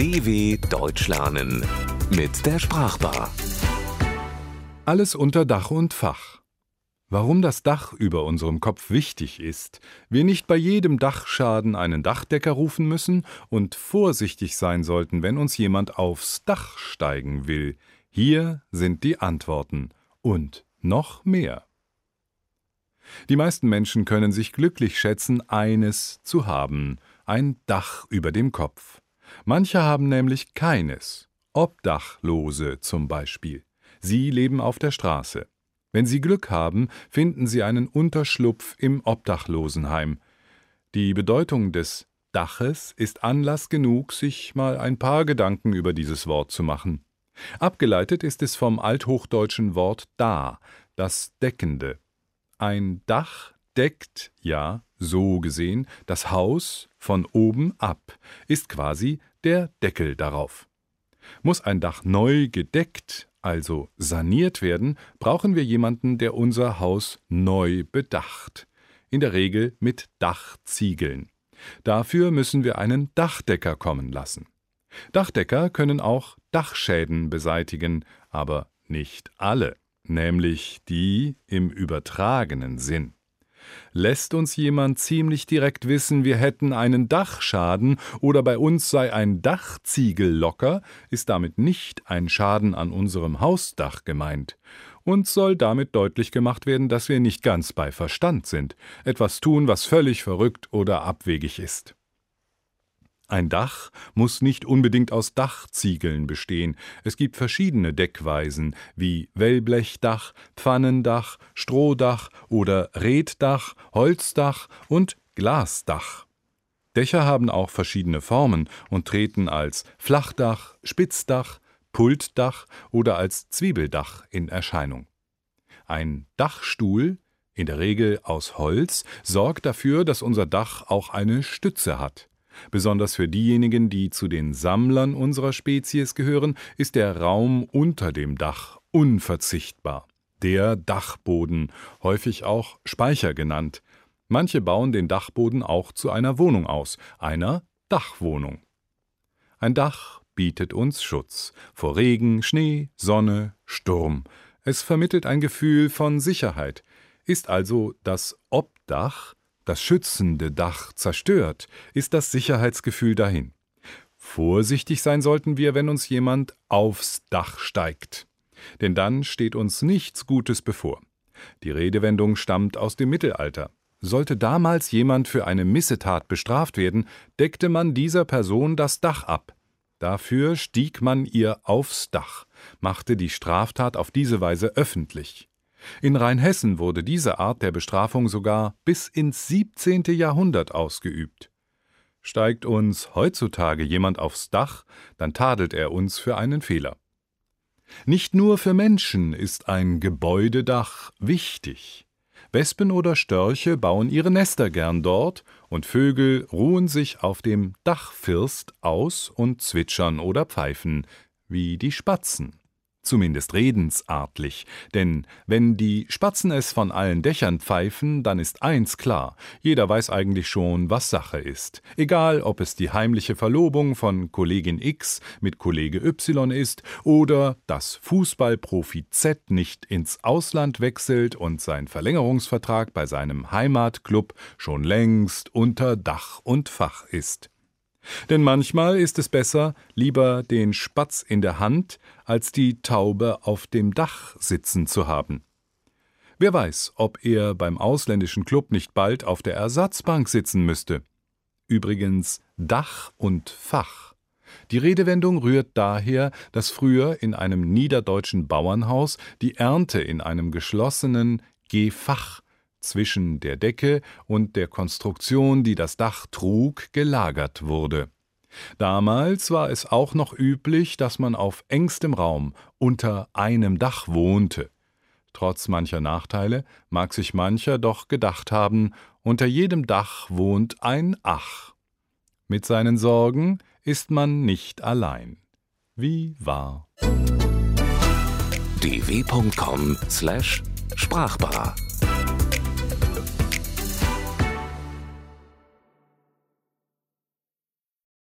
DW Deutsch lernen mit der Sprachbar. Alles unter Dach und Fach. Warum das Dach über unserem Kopf wichtig ist, wir nicht bei jedem Dachschaden einen Dachdecker rufen müssen und vorsichtig sein sollten, wenn uns jemand aufs Dach steigen will. Hier sind die Antworten und noch mehr. Die meisten Menschen können sich glücklich schätzen, eines zu haben, ein Dach über dem Kopf. Manche haben nämlich keines, Obdachlose zum Beispiel. Sie leben auf der Straße. Wenn sie Glück haben, finden sie einen Unterschlupf im Obdachlosenheim. Die Bedeutung des Daches ist Anlass genug, sich mal ein paar Gedanken über dieses Wort zu machen. Abgeleitet ist es vom althochdeutschen Wort da, das Deckende. Ein Dach deckt, ja, so gesehen, das Haus von oben ab, ist quasi der Deckel darauf. Muss ein Dach neu gedeckt, also saniert werden, brauchen wir jemanden, der unser Haus neu bedacht. In der Regel mit Dachziegeln. Dafür müssen wir einen Dachdecker kommen lassen. Dachdecker können auch Dachschäden beseitigen, aber nicht alle nämlich die im übertragenen Sinn. Lässt uns jemand ziemlich direkt wissen, wir hätten einen Dachschaden oder bei uns sei ein Dachziegel locker, ist damit nicht ein Schaden an unserem Hausdach gemeint. Uns soll damit deutlich gemacht werden, dass wir nicht ganz bei Verstand sind, etwas tun, was völlig verrückt oder abwegig ist. Ein Dach muss nicht unbedingt aus Dachziegeln bestehen. Es gibt verschiedene Deckweisen wie Wellblechdach, Pfannendach, Strohdach oder Reddach, Holzdach und Glasdach. Dächer haben auch verschiedene Formen und treten als Flachdach, Spitzdach, Pultdach oder als Zwiebeldach in Erscheinung. Ein Dachstuhl, in der Regel aus Holz, sorgt dafür, dass unser Dach auch eine Stütze hat. Besonders für diejenigen, die zu den Sammlern unserer Spezies gehören, ist der Raum unter dem Dach unverzichtbar. Der Dachboden, häufig auch Speicher genannt. Manche bauen den Dachboden auch zu einer Wohnung aus, einer Dachwohnung. Ein Dach bietet uns Schutz vor Regen, Schnee, Sonne, Sturm. Es vermittelt ein Gefühl von Sicherheit, ist also das Obdach das schützende Dach zerstört, ist das Sicherheitsgefühl dahin. Vorsichtig sein sollten wir, wenn uns jemand aufs Dach steigt. Denn dann steht uns nichts Gutes bevor. Die Redewendung stammt aus dem Mittelalter. Sollte damals jemand für eine Missetat bestraft werden, deckte man dieser Person das Dach ab. Dafür stieg man ihr aufs Dach, machte die Straftat auf diese Weise öffentlich. In Rheinhessen wurde diese Art der Bestrafung sogar bis ins 17. Jahrhundert ausgeübt. Steigt uns heutzutage jemand aufs Dach, dann tadelt er uns für einen Fehler. Nicht nur für Menschen ist ein Gebäudedach wichtig. Wespen oder Störche bauen ihre Nester gern dort, und Vögel ruhen sich auf dem Dachfirst aus und zwitschern oder pfeifen, wie die Spatzen zumindest redensartlich, denn wenn die Spatzen es von allen Dächern pfeifen, dann ist eins klar, jeder weiß eigentlich schon, was Sache ist. Egal, ob es die heimliche Verlobung von Kollegin X mit Kollege Y ist oder dass Fußballprofi Z nicht ins Ausland wechselt und sein Verlängerungsvertrag bei seinem Heimatclub schon längst unter Dach und Fach ist. Denn manchmal ist es besser, lieber den Spatz in der Hand, als die Taube auf dem Dach sitzen zu haben. Wer weiß, ob er beim ausländischen Club nicht bald auf der Ersatzbank sitzen müsste. Übrigens Dach und Fach. Die Redewendung rührt daher, dass früher in einem niederdeutschen Bauernhaus die Ernte in einem geschlossenen Gefach zwischen der Decke und der Konstruktion, die das Dach trug, gelagert wurde. Damals war es auch noch üblich, dass man auf engstem Raum unter einem Dach wohnte. Trotz mancher Nachteile mag sich mancher doch gedacht haben, unter jedem Dach wohnt ein Ach. Mit seinen Sorgen ist man nicht allein. Wie wahr. dw.com/sprachbar